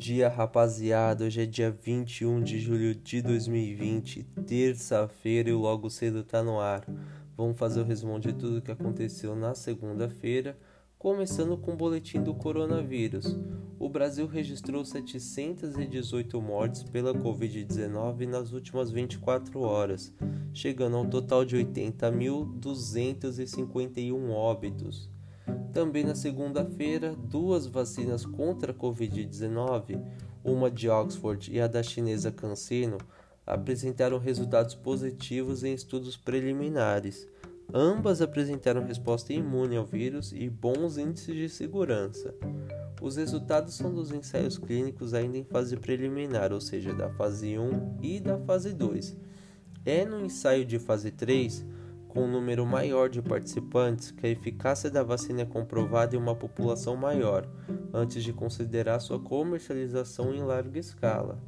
Dia, rapaziada. Hoje é dia 21 de julho de 2020, terça-feira e logo cedo tá no ar. Vamos fazer o resumo de tudo que aconteceu na segunda-feira, começando com o boletim do coronavírus. O Brasil registrou 718 mortes pela Covid-19 nas últimas 24 horas, chegando a um total de 80.251 óbitos. Também na segunda-feira, duas vacinas contra a Covid-19, uma de Oxford e a da chinesa CanSino, apresentaram resultados positivos em estudos preliminares. Ambas apresentaram resposta imune ao vírus e bons índices de segurança. Os resultados são dos ensaios clínicos ainda em fase preliminar, ou seja, da fase 1 e da fase 2. É no ensaio de fase 3 com um número maior de participantes que a eficácia da vacina é comprovada em uma população maior, antes de considerar sua comercialização em larga escala.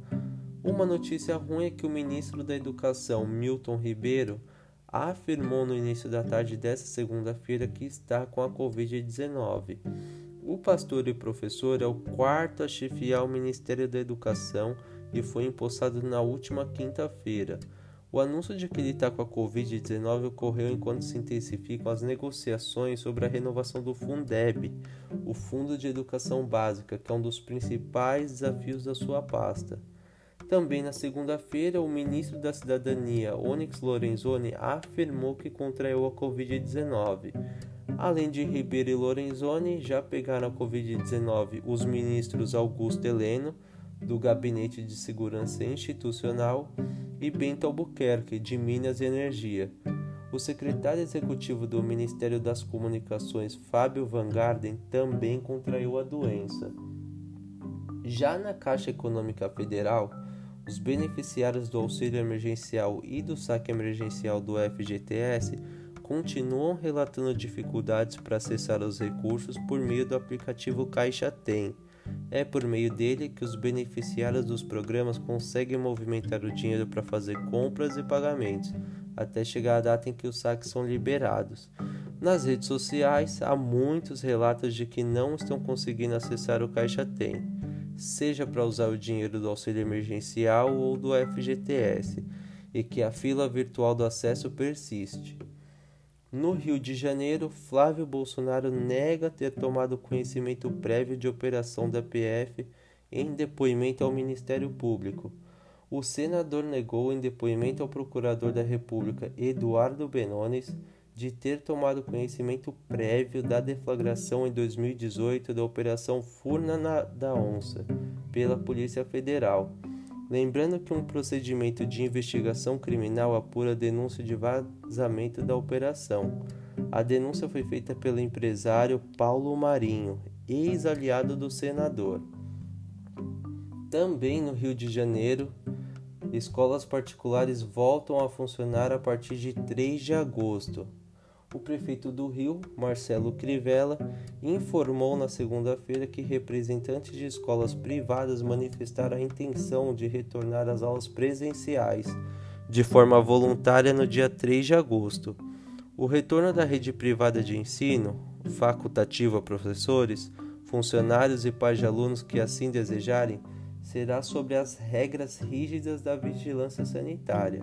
Uma notícia ruim é que o ministro da Educação, Milton Ribeiro, afirmou no início da tarde desta segunda-feira que está com a Covid-19. O pastor e professor é o quarto a chefiar o Ministério da Educação e foi empossado na última quinta-feira. O anúncio de que ele está com a Covid-19 ocorreu enquanto se intensificam as negociações sobre a renovação do Fundeb, o Fundo de Educação Básica, que é um dos principais desafios da sua pasta. Também na segunda-feira, o ministro da Cidadania, Onyx Lorenzoni, afirmou que contraiu a Covid-19. Além de Ribeiro e Lorenzoni, já pegaram a Covid-19 os ministros Augusto Heleno, do Gabinete de Segurança Institucional, e Bento Albuquerque, de Minas e Energia. O secretário executivo do Ministério das Comunicações, Fábio Van Garden, também contraiu a doença. Já na Caixa Econômica Federal, os beneficiários do auxílio emergencial e do saque emergencial do FGTS continuam relatando dificuldades para acessar os recursos por meio do aplicativo Caixa Tem. É por meio dele que os beneficiários dos programas conseguem movimentar o dinheiro para fazer compras e pagamentos, até chegar a data em que os saques são liberados. Nas redes sociais, há muitos relatos de que não estão conseguindo acessar o Caixa Tem, seja para usar o dinheiro do auxílio emergencial ou do FGTS, e que a fila virtual do acesso persiste. No Rio de Janeiro, Flávio Bolsonaro nega ter tomado conhecimento prévio de operação da PF em depoimento ao Ministério Público. O senador negou em depoimento ao procurador da República, Eduardo Benones, de ter tomado conhecimento prévio da deflagração em 2018 da Operação Furna da Onça pela Polícia Federal Lembrando que um procedimento de investigação criminal apura a denúncia de vazamento da operação. A denúncia foi feita pelo empresário Paulo Marinho, ex-aliado do senador. Também no Rio de Janeiro, escolas particulares voltam a funcionar a partir de 3 de agosto o prefeito do Rio, Marcelo Crivella, informou na segunda-feira que representantes de escolas privadas manifestaram a intenção de retornar às aulas presenciais de forma voluntária no dia 3 de agosto. O retorno da rede privada de ensino, facultativo a professores, funcionários e pais de alunos que assim desejarem, será sobre as regras rígidas da vigilância sanitária.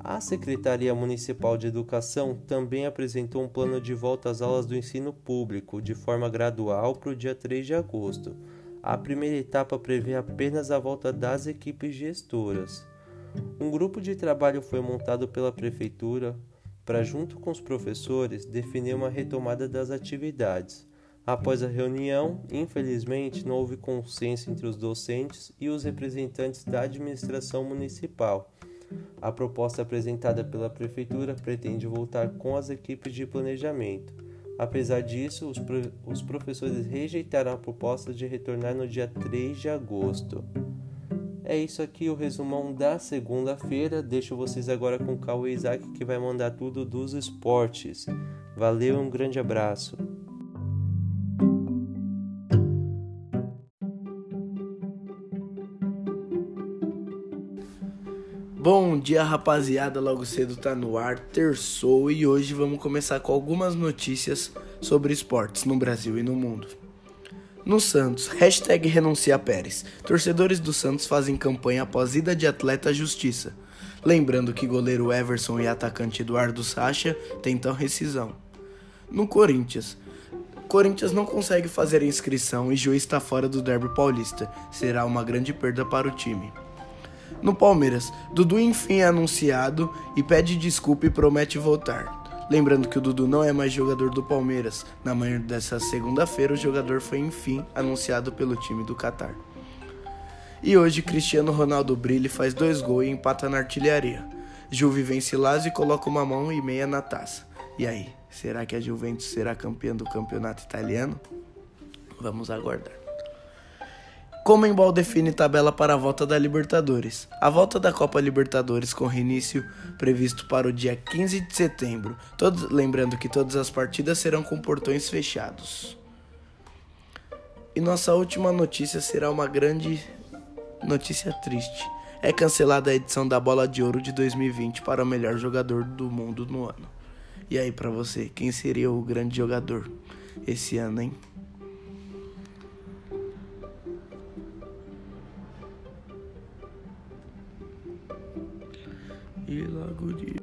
A Secretaria Municipal de Educação também apresentou um plano de volta às aulas do ensino público de forma gradual para o dia 3 de agosto. A primeira etapa prevê apenas a volta das equipes gestoras. Um grupo de trabalho foi montado pela Prefeitura para, junto com os professores, definir uma retomada das atividades. Após a reunião, infelizmente, não houve consenso entre os docentes e os representantes da administração municipal a proposta apresentada pela Prefeitura pretende voltar com as equipes de planejamento. Apesar disso, os, pro os professores rejeitaram a proposta de retornar no dia 3 de agosto. É isso aqui o resumão da segunda-feira. Deixo vocês agora com o Cauê Isaac que vai mandar tudo dos esportes. Valeu um grande abraço. Bom dia, rapaziada. Logo cedo tá no ar, terçou e hoje vamos começar com algumas notícias sobre esportes no Brasil e no mundo. No Santos, hashtag renuncia Pérez. Torcedores do Santos fazem campanha após ida de atleta à justiça. Lembrando que goleiro Everson e atacante Eduardo Sacha tentam rescisão. No Corinthians, Corinthians não consegue fazer a inscrição e juiz está fora do derby paulista. Será uma grande perda para o time. No Palmeiras, Dudu enfim é anunciado e pede desculpa e promete voltar. Lembrando que o Dudu não é mais jogador do Palmeiras. Na manhã dessa segunda-feira, o jogador foi enfim anunciado pelo time do Catar. E hoje, Cristiano Ronaldo brilha faz dois gols e empata na artilharia. Juve vence Lazio e coloca uma mão e meia na taça. E aí, será que a Juventus será campeã do campeonato italiano? Vamos aguardar. Comembol define tabela para a volta da Libertadores. A volta da Copa Libertadores com reinício previsto para o dia 15 de setembro. Todos, lembrando que todas as partidas serão com portões fechados. E nossa última notícia será uma grande notícia triste. É cancelada a edição da Bola de Ouro de 2020 para o melhor jogador do mundo no ano. E aí para você, quem seria o grande jogador esse ano, hein? E logo de